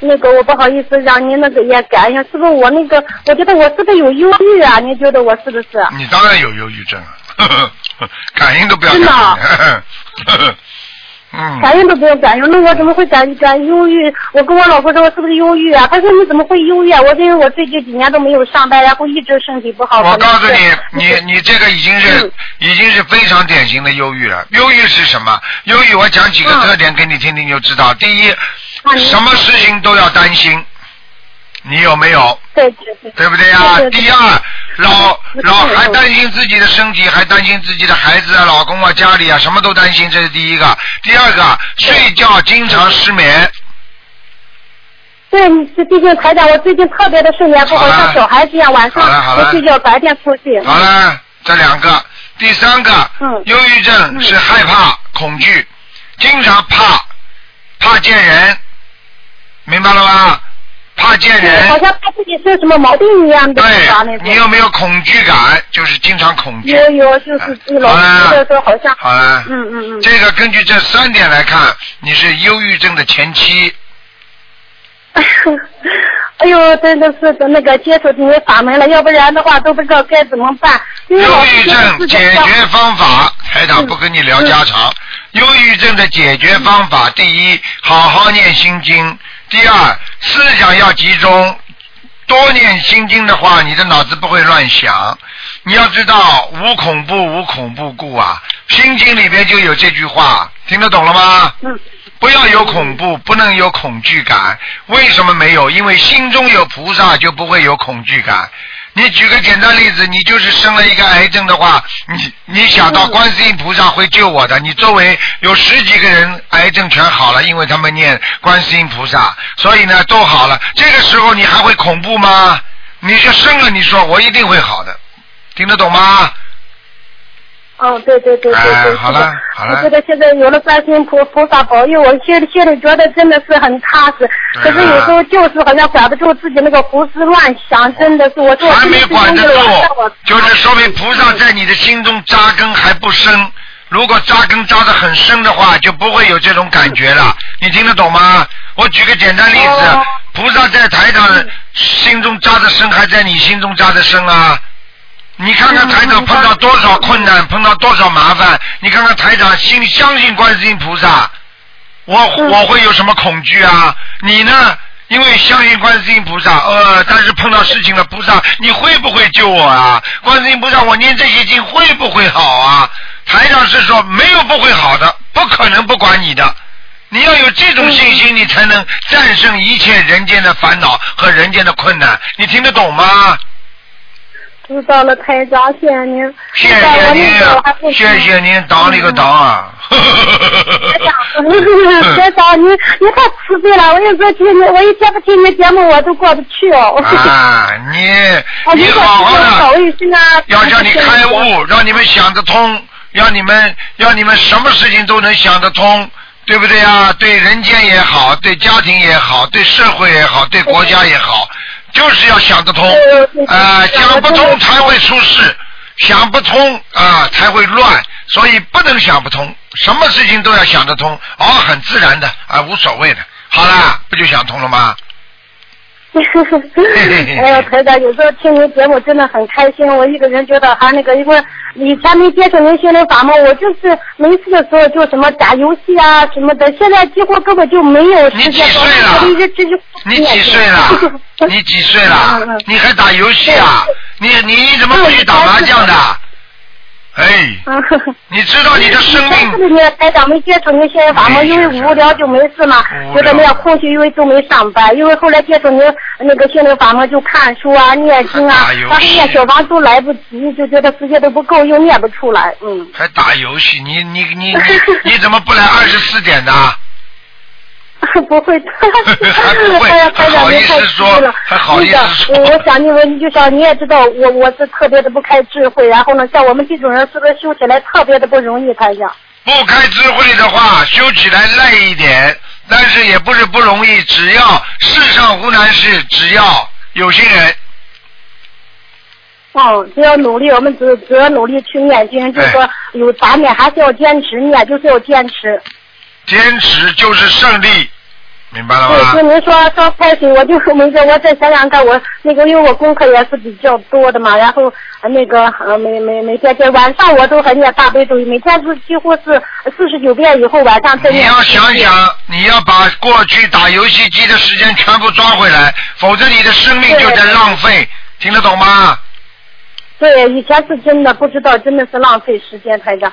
那个我不好意思让您那个也改一下，是不是我那个？我觉得我是不是有忧郁啊？您觉得我是不是？你当然有忧郁症啊，感应都不要感应。嗯，感应都不用感应，那我怎么会感感忧郁？我跟我老婆说，我是不是忧郁啊？她说你怎么会忧郁啊？我因为我最近几年都没有上班，然后一直身体不好。我告诉你，你你这个已经是嗯已经是非常典型的忧郁了。忧郁是什么？忧郁我讲几个嗯特点给你听听就知道。第一，什么事情都要担心，你有没有？对对对。对不对呀？第二，老嗯老嗯还担心自己的身体，还担心自己的孩子啊、老公啊、家里啊，什么都担心，这是第一个。第二个，睡觉经常失眠，对，这毕竟台长，我最近特别的睡眠不好，像小孩子一样，晚上不睡觉，白天出去。好了，这两个。第三个，嗯忧郁症是害怕、恐惧，经常怕，怕见人，明白了吗？怕见，人好，像怕自己是什么毛病一样的，对，你有没有恐惧感？就是经常恐惧。有有，就是你老好了觉得说好像，好了，嗯嗯嗯。这个根据这三点来看，你是忧郁症的前期。哎呦，真的是的那个接触这些法门了，要不然的话都不知道该怎么办。忧郁症解决方法，台长不跟你聊家常。忧郁症的解决方法，第一，好好念心经；第二，思想要集中。多念心经的话，你的脑子不会乱想。你要知道，无恐怖无恐怖故啊，心经里边就有这句话，听得懂了吗？不要有恐怖，不能有恐惧感。为什么没有？因为心中有菩萨，就不会有恐惧感。你举个简单例子，你就是生了一个癌症的话，你你想到观世音菩萨会救我的，你周围有十几个人癌症全好了，因为他们念观世音菩萨，所以呢都好了。这个时候你还会恐怖吗？你就生了，你说我一定会好的，听得懂吗？哦，对对对对好了的。好了我觉得现在有了观世音菩菩萨保佑，我心里心里觉得真的是很踏实。啊可是有时候就是好像管不住自己那个胡思乱想，真的是我做还没管得住，就是说明菩萨在你的心中扎根还不深。如果扎根扎得很深的话，就不会有这种感觉了。你听得懂吗？我举个简单例子哦，菩萨在台上心中扎得深，还在你心中扎得深啊。你看看台长碰到多少困难，碰到多少麻烦，你看看台长心相信观世音菩萨，我嗯我会有什么恐惧啊？你呢？因为相信观世音菩萨，呃，但是碰到事情了，菩萨你会不会救我啊？观世音菩萨，我念这些经会不会好啊？台长是说没有不会好的，不可能不管你的。你要有这种信心，你才能战胜一切人间的烦恼和人间的困难。你听得懂吗？知道了，台长，谢谢您。谢谢您，谢谢您，当了个当啊！台长，台长，你你太慈悲了！我有时候听你，我一天不听你节目，我都过不去哦。啊，你啊，你您好好保的！要叫你开悟，让你们想得通，让你们让你们什么事情都能想得通，对不对啊？对人间也好，对家庭也好，对社会也好，对国家也好，就是要想得通啊，呃想不通才会出事，想不通啊才会乱，所以不能想不通，什么事情都要想得通，哦，很自然的啊，无所谓的。好啦，不就想通了吗？哎呦，台长，有时候听您节目真的很开心。我一个人觉得还那个，因为以前没接触您心灵法门，我就是没事的时候就什么打游戏啊什么的，现在几乎根本就没有时间。你几岁了你几岁了？你几岁了？你还打游戏啊？你你你怎么不去打麻将的？哎，嗯你知道你的生命不是台长没接触您心灵法门，因为无聊就没事嘛，觉得没有空虚，因为都没上班，因为后来接触您那个心灵法门，就看书啊、念经啊但是念小房都来不及，就觉得时间都不够，又念不出来，嗯。还打游戏？你你你你 你怎么不来二十四点的？不会，还不会 哎呀，还台长您太说虚了。还好意思说那个，我想你们就像你也知道，我我是特别的不开智慧，然后呢，像我们这种人是不是修起来特别的不容易，台长？不开智慧的话，修起来累一点，但是也不是不容易。只要世上无难事，只要有心人。哦，只要努力，我们只只要努力去念经，就是说有杂念还是要坚持念，就是要坚持。坚持就是胜利，明白了吗对，就？您说说开始，我就说没个，我再想想看，我那个因为我功课也是比较多的嘛，然后那个呃每每每天在晚上我都还念大悲咒，每天是几乎是四十九遍以后晚上再。你要想想，你要把过去打游戏机的时间全部抓回来，否则你的生命就在浪费，听得懂吗？对，以前是真的不知道，真的是浪费时间，台长。